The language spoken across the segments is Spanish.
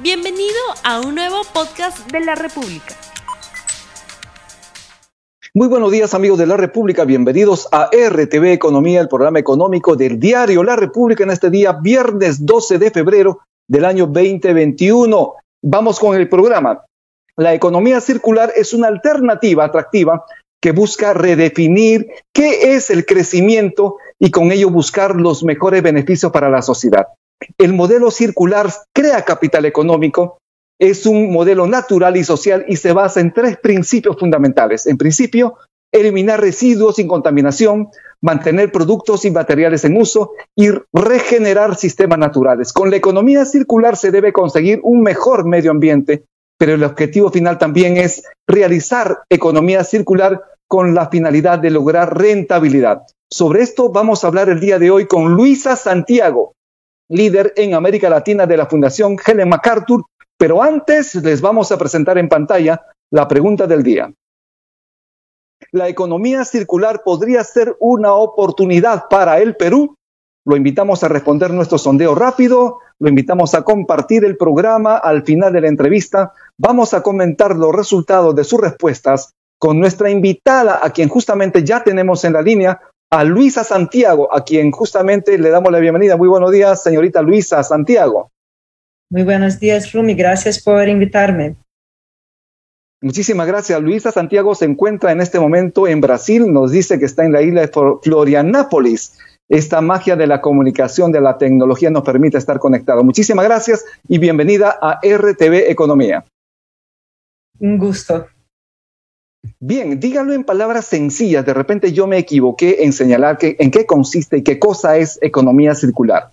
Bienvenido a un nuevo podcast de la República. Muy buenos días amigos de la República, bienvenidos a RTV Economía, el programa económico del diario La República en este día, viernes 12 de febrero del año 2021. Vamos con el programa. La economía circular es una alternativa atractiva que busca redefinir qué es el crecimiento y con ello buscar los mejores beneficios para la sociedad. El modelo circular crea capital económico, es un modelo natural y social y se basa en tres principios fundamentales. En principio, eliminar residuos sin contaminación, mantener productos y materiales en uso y regenerar sistemas naturales. Con la economía circular se debe conseguir un mejor medio ambiente, pero el objetivo final también es realizar economía circular con la finalidad de lograr rentabilidad. Sobre esto vamos a hablar el día de hoy con Luisa Santiago, líder en América Latina de la Fundación Helen MacArthur. Pero antes les vamos a presentar en pantalla la pregunta del día. ¿La economía circular podría ser una oportunidad para el Perú? Lo invitamos a responder nuestro sondeo rápido, lo invitamos a compartir el programa al final de la entrevista. Vamos a comentar los resultados de sus respuestas con nuestra invitada, a quien justamente ya tenemos en la línea, a Luisa Santiago, a quien justamente le damos la bienvenida. Muy buenos días, señorita Luisa Santiago. Muy buenos días, Rumi. Gracias por invitarme. Muchísimas gracias. Luisa Santiago se encuentra en este momento en Brasil. Nos dice que está en la isla de Florianápolis. Esta magia de la comunicación, de la tecnología nos permite estar conectados. Muchísimas gracias y bienvenida a RTV Economía. Un gusto. Bien, dígalo en palabras sencillas. De repente yo me equivoqué en señalar que, en qué consiste y qué cosa es economía circular.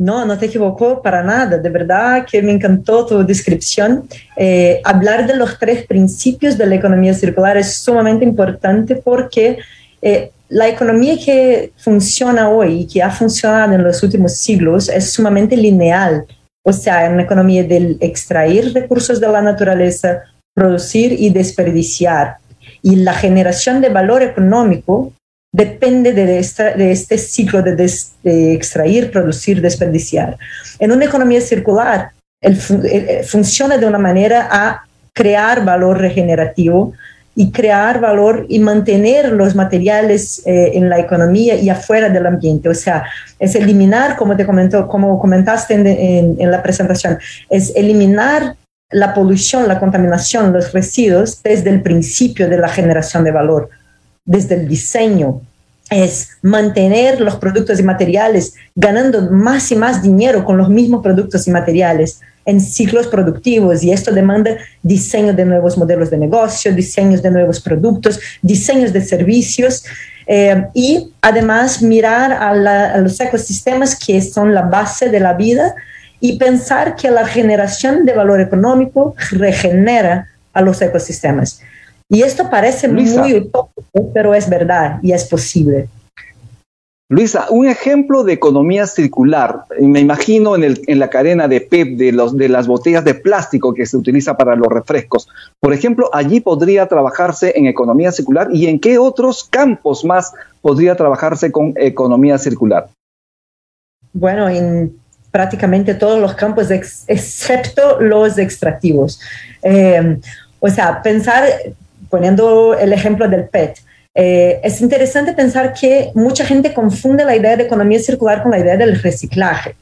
No, no te equivocó para nada. De verdad que me encantó tu descripción. Eh, hablar de los tres principios de la economía circular es sumamente importante porque eh, la economía que funciona hoy y que ha funcionado en los últimos siglos es sumamente lineal. O sea, una economía del extraer recursos de la naturaleza, producir y desperdiciar. Y la generación de valor económico depende de, este ciclo de, extraer, producir, desperdiciar. En una economía circular, el, funciona de una manera a crear valor regenerativo y crear valor y mantener los materiales eh, en la economía y afuera del ambiente. O sea, es eliminar, como te comentó, como comentaste en la presentación, es eliminar la polución, la contaminación, los residuos desde el principio de la generación de valor, desde el diseño. Es mantener los productos y materiales ganando más y más dinero con los mismos productos y materiales en ciclos productivos y esto demanda diseño de nuevos modelos de negocio, diseños de nuevos productos, diseños de servicios eh, y además mirar a, a los ecosistemas que son la base de la vida y pensar que la generación de valor económico regenera a los ecosistemas. Y esto parece muy utópico, pero es verdad y es posible. Luisa, un ejemplo de economía circular, me imagino en, el, en la cadena de PEP de, los, de las botellas de plástico que se utiliza para los refrescos. Por ejemplo, allí podría trabajarse en economía circular y en qué otros campos más podría trabajarse con economía circular. Bueno, en prácticamente todos los campos, excepto los extractivos. Eh, o sea, pensar, poniendo el ejemplo del PET, eh, es interesante pensar que mucha gente confunde la idea de economía circular con la idea del reciclaje.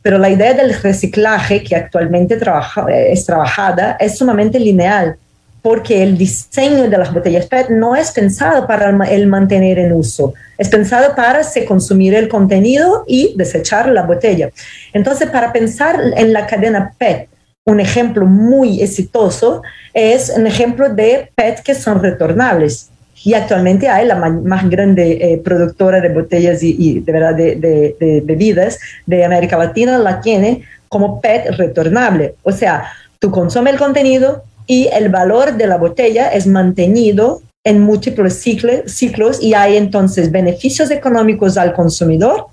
Pero la idea del reciclaje que actualmente trabaja, es trabajada es sumamente lineal porque el diseño de las botellas PET no es pensado para el mantener en uso, es pensado para se consumir el contenido y desechar la botella. Entonces, para pensar en la cadena PET, un ejemplo muy exitoso es un ejemplo de PET que son retornables. Y actualmente hay la más grande eh, productora de botellas y, de, verdad de, de bebidas de América Latina, la tiene como PET retornable. O sea, tú consumes el contenido, y el valor de la botella es mantenido en múltiples ciclos y hay entonces beneficios económicos al consumidor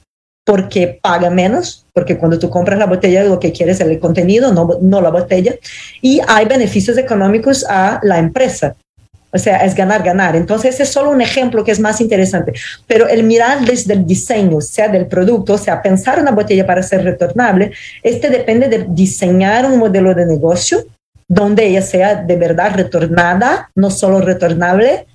porque paga menos, porque cuando tú compras la botella lo que quieres es el contenido, no, no la botella, y hay beneficios económicos a la empresa, O sea, es ganar, ganar. Entonces, ese es solo un ejemplo que es más interesante. Pero el mirar desde el diseño, sea del producto, sea, pensar una botella para ser retornable, este depende de diseñar un modelo de negocio donde ella sea de verdad retornada, no solo retornable,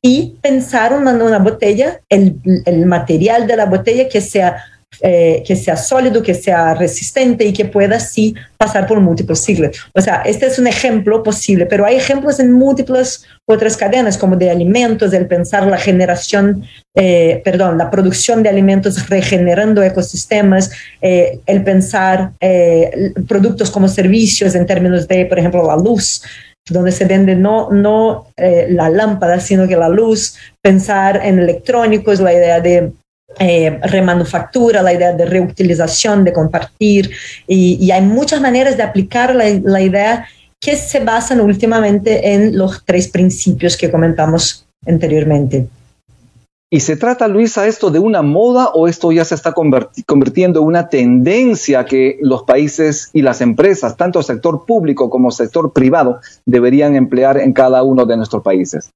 y pensar una, una botella, el, el material de la botella que sea eh, que sea sólido, que sea resistente y que pueda así pasar por múltiples siglos. O sea, este es un ejemplo posible, pero hay ejemplos en múltiples otras cadenas, como de alimentos, el pensar la generación, eh, perdón, la producción de alimentos regenerando ecosistemas, eh, el pensar productos como servicios en términos de, por ejemplo, la luz donde se vende no, no la lámpara, sino que la luz, pensar en electrónicos, la idea de eh, remanufactura, la idea de reutilización, de compartir, y, hay muchas maneras de aplicar la, idea que se basan últimamente en los tres principios que comentamos anteriormente. ¿Y se trata, Luisa, esto de una moda o esto ya se está convirtiendo en una tendencia que los países y las empresas, tanto sector público como sector privado, deberían emplear en cada uno de nuestros países?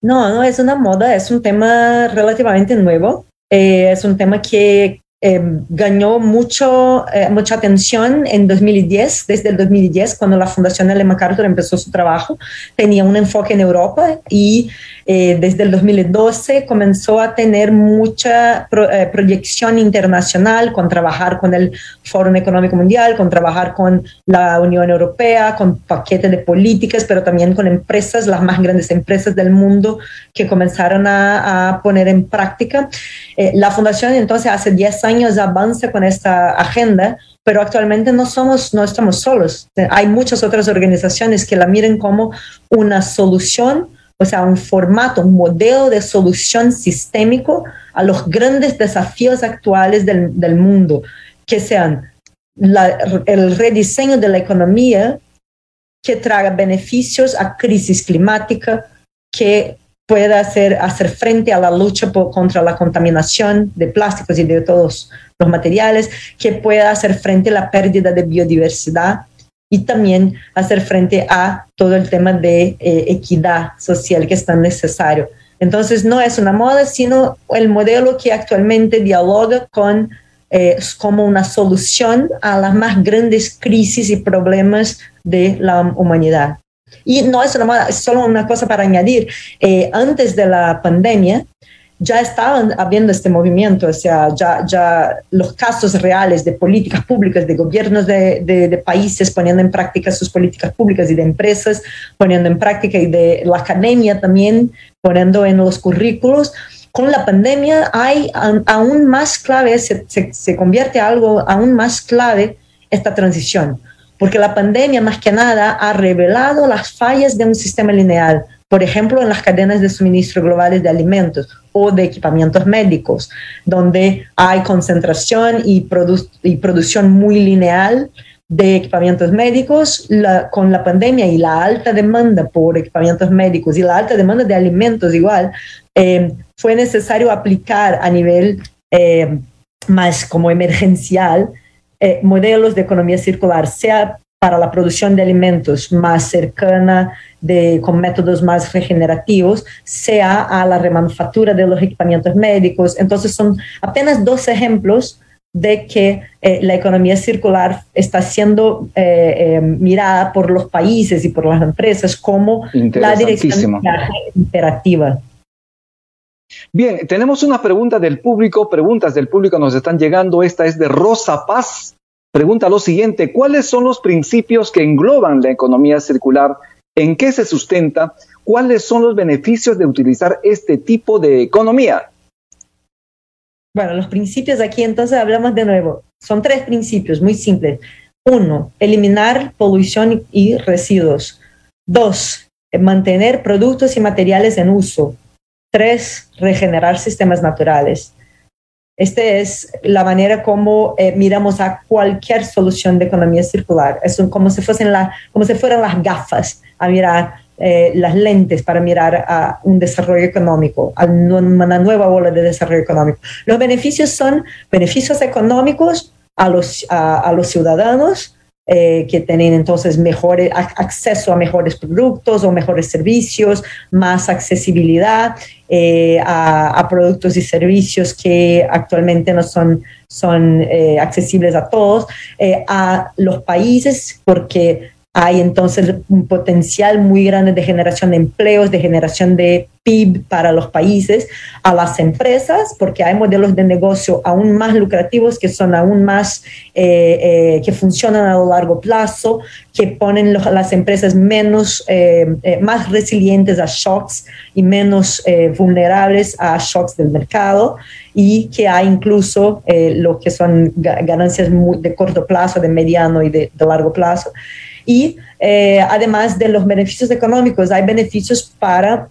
No, no es una moda, es un tema relativamente nuevo. Eh, es un tema que eh, ganó mucho, eh, mucha atención en 2010, desde el 2010, cuando la Fundación Ellen MacArthur empezó su trabajo. Tenía un enfoque en Europa y eh, desde el 2012 comenzó a tener mucha eh, proyección internacional con trabajar con el Foro Económico Mundial, con trabajar con la Unión Europea, con paquetes de políticas, pero también con empresas, las más grandes empresas del mundo que comenzaron a, a poner en práctica. Eh, la fundación entonces hace 10 años avanza con esta agenda pero actualmente no somos, no estamos solos. Hay muchas otras organizaciones que la miren como una solución o sea, un formato, un modelo de solución sistémico a los grandes desafíos actuales del, del mundo, que sean el rediseño de la economía que traiga beneficios a crisis climática, que pueda hacer, hacer frente a la lucha contra la contaminación de plásticos y de todos los materiales, que pueda hacer frente a la pérdida de biodiversidad, y también hacer frente a todo el tema de eh, equidad social que es tan necesario. Entonces, no es una moda, sino el modelo que actualmente dialoga con eh, como una solución a las más grandes crisis y problemas de la humanidad. Y no es solo una cosa para añadir. Eh, antes de la pandemia, ya estaban habiendo este movimiento, o sea, ya, ya los casos reales de políticas públicas, de gobiernos de, de, países poniendo en práctica sus políticas públicas y de empresas poniendo en práctica y de la academia también poniendo en los currículos. Con la pandemia hay aún más clave, se, se, se convierte algo aún más clave esta transición, porque la pandemia más que nada ha revelado las fallas de un sistema lineal, por ejemplo, en las cadenas de suministro globales de alimentos o de equipamientos médicos, donde hay concentración y, y producción muy lineal de equipamientos médicos con la pandemia y la alta demanda por equipamientos médicos y la alta demanda de alimentos igual, eh, fue necesario aplicar a nivel eh, más como emergencial eh, modelos de economía circular, sea para la producción de alimentos más cercana, de, con métodos más regenerativos, sea a la remanufactura de los equipamientos médicos. Entonces son apenas dos ejemplos de que eh, la economía circular está siendo eh, eh, mirada por los países y por las empresas como la dirección imperativa. Bien, tenemos una pregunta del público, preguntas del público nos están llegando. Esta es de Rosa Paz pregunta lo siguiente, ¿cuáles son los principios que engloban la economía circular? ¿En qué se sustenta? ¿Cuáles son los beneficios de utilizar este tipo de economía? Bueno, los principios aquí entonces hablamos de nuevo. Son tres principios muy simples. Uno, eliminar polución y residuos. Dos, mantener productos y materiales en uso. Tres, regenerar sistemas naturales. Esta es la manera como eh, miramos a cualquier solución de economía circular. Es como si, fuesen la, como si fueran las gafas a mirar eh, las lentes para mirar a un desarrollo económico, a una nueva ola de desarrollo económico. Los beneficios son beneficios económicos a los, a, los ciudadanos, eh, que tienen entonces mejor acceso a mejores productos o mejores servicios, más accesibilidad eh, a, productos y servicios que actualmente no son, son eh, accesibles a todos, a los países, porque hay entonces un potencial muy grande de generación de empleos, de generación de PIB para los países, a las empresas, porque hay modelos de negocio aún más lucrativos que son aún más, eh, eh, que funcionan a lo largo plazo, que ponen las empresas menos, eh, más resilientes a shocks y menos vulnerables a shocks del mercado y que hay incluso lo que son ganancias de corto plazo, de mediano y de largo plazo. Y eh, además de los beneficios económicos, hay beneficios para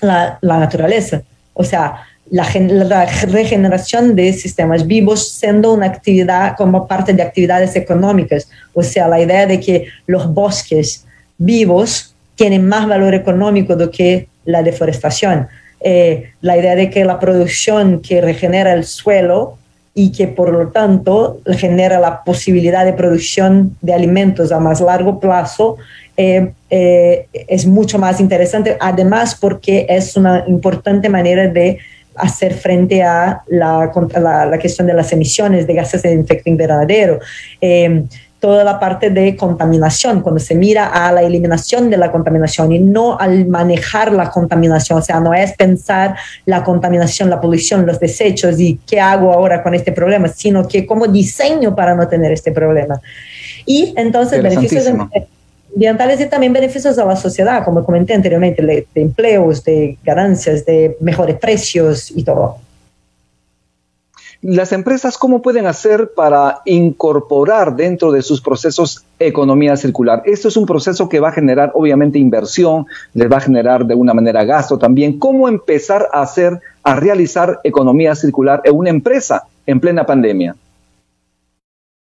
la, naturaleza. O sea, la, regeneración de sistemas vivos siendo una actividad como parte de actividades económicas. O sea, la idea de que los bosques vivos tienen más valor económico do que la deforestación. Eh, la idea de que la producción que regenera el suelo y que por lo tanto genera la posibilidad de producción de alimentos a más largo plazo, eh, eh, es mucho más interesante, además porque es una importante manera de hacer frente a la, la, la cuestión de las emisiones de gases de efecto invernadero. Eh, toda la parte de contaminación, cuando se mira a la eliminación de la contaminación y no al manejar la contaminación, o sea, no es pensar la contaminación, la polución, los desechos y qué hago ahora con este problema, sino que cómo diseño para no tener este problema. Y entonces beneficios ambientales y también beneficios a la sociedad, como comenté anteriormente, de empleos, de ganancias, de mejores precios y todo las empresas, ¿cómo pueden hacer para incorporar dentro de sus procesos economía circular? Esto es un proceso que va a generar, obviamente, inversión, les va a generar de una manera gasto también. ¿Cómo empezar a hacer, a realizar economía circular en una empresa en plena pandemia?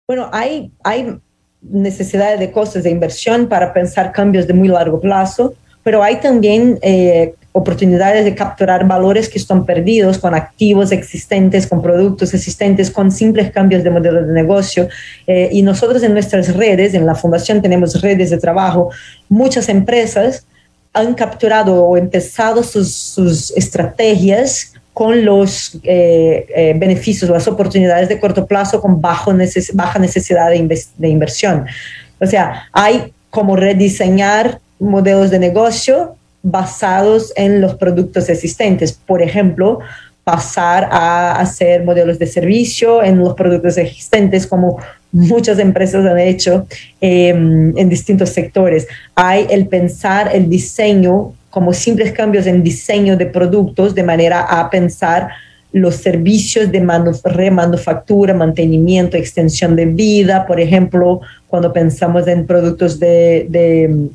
Bueno, hay, hay necesidades de costes de inversión para pensar cambios de muy largo plazo, pero hay también eh, oportunidades de capturar valores que están perdidos con activos existentes, con productos existentes, con simples cambios de modelo de negocio. Eh, y nosotros en nuestras redes, en la fundación tenemos redes de trabajo, muchas empresas han capturado o empezado sus, sus estrategias con los eh, eh, beneficios, las oportunidades de corto plazo con bajo baja necesidad de, de inversión. O sea, hay como rediseñar modelos de negocio basados en los productos existentes. Por ejemplo, pasar a hacer modelos de servicio en los productos existentes, como muchas empresas han hecho em, en distintos sectores. Hay el pensar el diseño como simples cambios en diseño de productos de manera a pensar los servicios de remanufactura, mantenimiento, extensión de vida, por ejemplo, cuando pensamos en productos de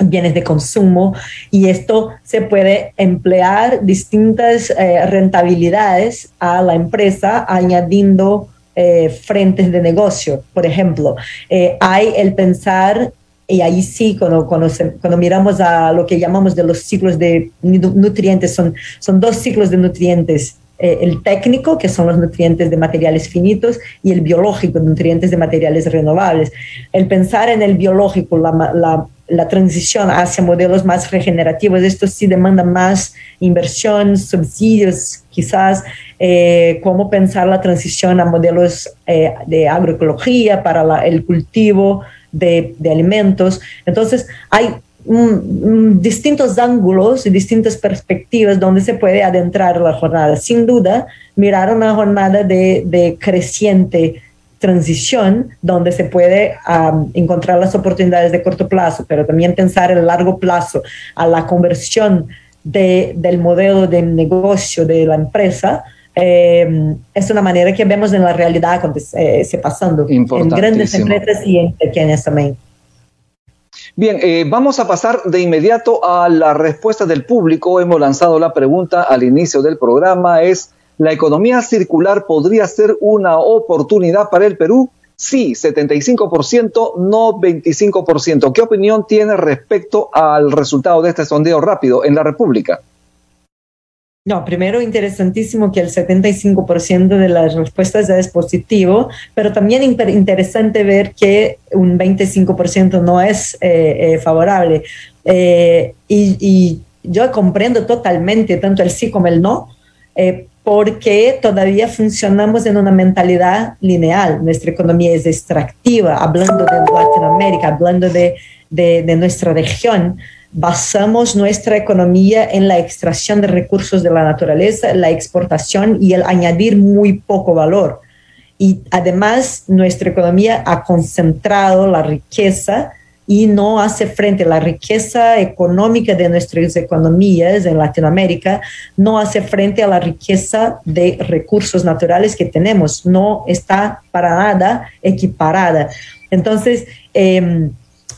bienes de consumo y esto se puede emplear distintas eh, rentabilidades a la empresa añadiendo eh, frentes de negocio. Por ejemplo, eh, hay el pensar, y ahí sí, cuando, cuando, miramos a lo que llamamos de los ciclos de nutrientes, son, son dos ciclos de nutrientes. el técnico, que son los nutrientes de materiales finitos, y el biológico, nutrientes de materiales renovables. El pensar en el biológico, la la transición hacia modelos más regenerativos, esto sí demanda más inversión, subsidios, quizás eh, cómo pensar la transición a modelos eh, de agroecología para el cultivo de, alimentos. Entonces, hay distintos ángulos y distintas perspectivas donde se puede adentrar la jornada. Sin duda, mirar una jornada de, de creciente transición donde se puede encontrar las oportunidades de corto plazo, pero también pensar en largo plazo a la conversión de, del modelo de negocio de la empresa, eh, es una manera que vemos en la realidad eh, se pasando en grandes empresas y en pequeñas también. Bien, eh, vamos a pasar de inmediato a la respuesta del público. Hemos lanzado la pregunta al inicio del programa. Es ¿La economía circular podría ser una oportunidad para el Perú? Sí, 75%, no 25%. ¿Qué opinión tiene respecto al resultado de este sondeo rápido en la República? No, primero interesantísimo que el 75% de las respuestas es positivo, pero también interesante ver que un 25% no es eh, eh, favorable. Eh, y, yo comprendo totalmente tanto el sí como el no, porque todavía funcionamos en una mentalidad lineal. Nuestra economía es extractiva, hablando de Latinoamérica, hablando de, de nuestra región basamos nuestra economía en la extracción de recursos de la naturaleza, la exportación y el añadir muy poco valor. Y además nuestra economía ha concentrado la riqueza y no hace frente a la riqueza económica de nuestras economías en Latinoamérica, no hace frente a la riqueza de recursos naturales que tenemos, no está para nada equiparada. Entonces, eh,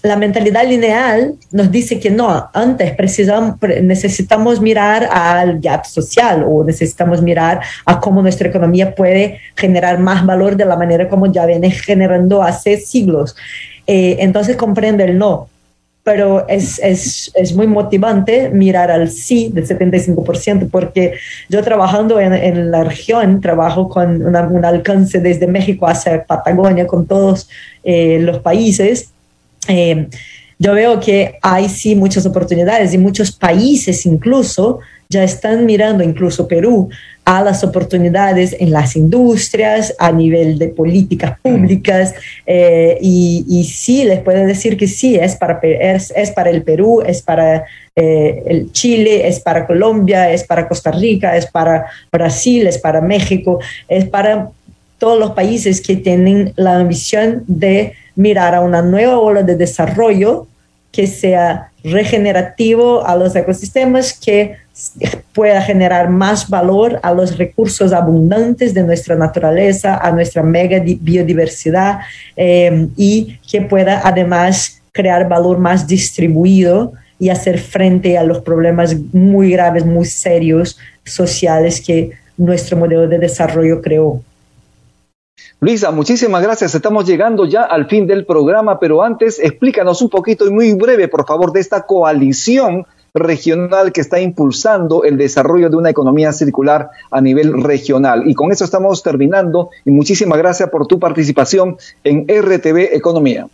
la mentalidad lineal nos dice que no, antes precisamos, necesitamos mirar al gap social o necesitamos mirar a cómo nuestra economía puede generar más valor de la manera como ya viene generando hace siglos. Eh, entonces comprende el no, pero es, es, es, muy motivante mirar al sí del 75%, porque yo trabajando en, la región, trabajo con un alcance desde México hacia Patagonia, con todos eh, los países, eh, yo veo que hay sí muchas oportunidades y muchos países incluso ya están mirando, incluso Perú, a las oportunidades en las industrias, a nivel de políticas públicas, eh, y, y, sí, les puedo decir que sí, es para, es, es para el Perú, es para eh, el Chile, es para Colombia, es para Costa Rica, es para Brasil, es para México, es para todos los países que tienen la ambición de mirar a una nueva ola de desarrollo que sea regenerativo a los ecosistemas, que pueda generar más valor a los recursos abundantes de nuestra naturaleza, a nuestra mega biodiversidad eh, y que pueda además crear valor más distribuido y hacer frente a los problemas muy graves, muy serios sociales que nuestro modelo de desarrollo creó. Luisa, muchísimas gracias. Estamos llegando ya al fin del programa, pero antes explícanos un poquito y muy breve, por favor, de esta coalición regional que está impulsando el desarrollo de una economía circular a nivel regional. Y con eso estamos terminando y muchísimas gracias por tu participación en RTV Economía.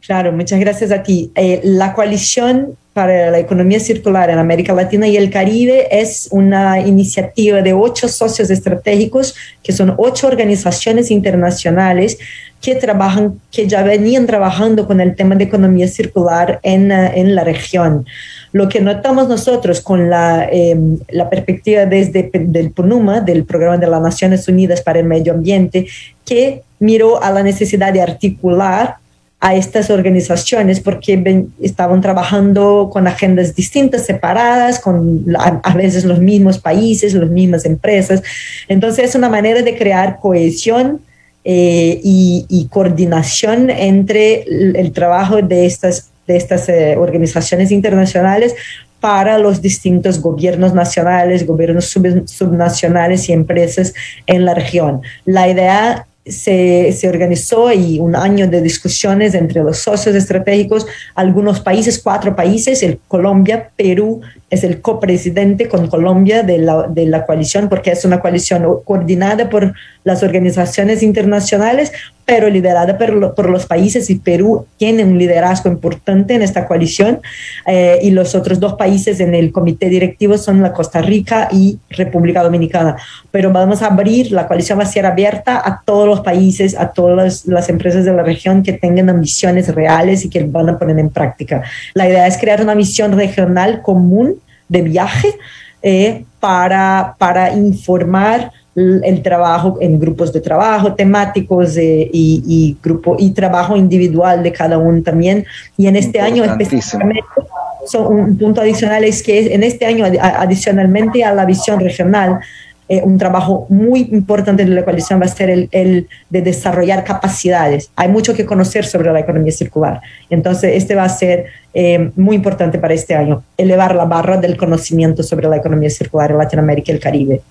Claro, muchas gracias a ti. Eh, la coalición para la economía circular en América Latina y el Caribe es una iniciativa de ocho socios estratégicos, que son ocho organizaciones internacionales que trabajan, que ya venían trabajando con el tema de economía circular en, eh, en la región. Lo que notamos nosotros con la, em, la perspectiva desde del PNUMA, del Programa de las Naciones Unidas para el Medio Ambiente, que miró a la necesidad de articular a estas organizaciones porque estaban trabajando con agendas distintas, separadas, con a, veces los mismos países, las mismas empresas. Entonces es una manera de crear cohesión eh, y, coordinación entre el, trabajo de estas, de estas eh, organizaciones internacionales para los distintos gobiernos nacionales, gobiernos subnacionales y empresas en la región. La idea se, organizó y un año de discusiones entre los socios estratégicos, algunos países, cuatro países, el Colombia, Perú, es el copresidente con Colombia de la, de la coalición, porque es una coalición coordinada por las organizaciones internacionales, pero liderada por, por, los países y Perú tiene un liderazgo importante en esta coalición eh, y los otros dos países en el comité directivo son la Costa Rica y República Dominicana. Pero vamos a abrir, la coalición va a ser abierta a todos los países, a todas las, las empresas de la región que tengan ambiciones reales y que van a poner en práctica. La idea es crear una misión regional común de viaje eh, para, para informar el trabajo en grupos de trabajo temáticos eh, y, y, grupo y trabajo individual de cada uno también. Y en este año específicamente, un punto adicional es que en este año adicionalmente a la visión regional, eh, un trabajo muy importante de la coalición va a ser el, el, de desarrollar capacidades. Hay mucho que conocer sobre la economía circular. Entonces, este va a ser eh, muy importante para este año, elevar la barra del conocimiento sobre la economía circular en Latinoamérica y el Caribe.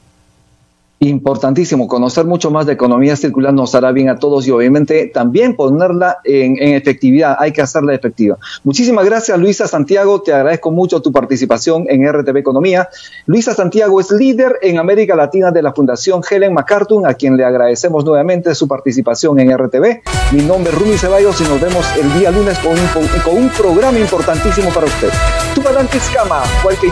Importantísimo, conocer mucho más de economía circular nos hará bien a todos y obviamente también ponerla en, efectividad, hay que hacerla efectiva. Muchísimas gracias Luisa Santiago, te agradezco mucho tu participación en RTV Economía. Luisa Santiago es líder en América Latina de la Fundación Helen MacArthur, a quien le agradecemos nuevamente su participación en RTV. Mi nombre es Rumi Ceballos y nos vemos el día lunes con un, con un programa importantísimo para usted. cualquier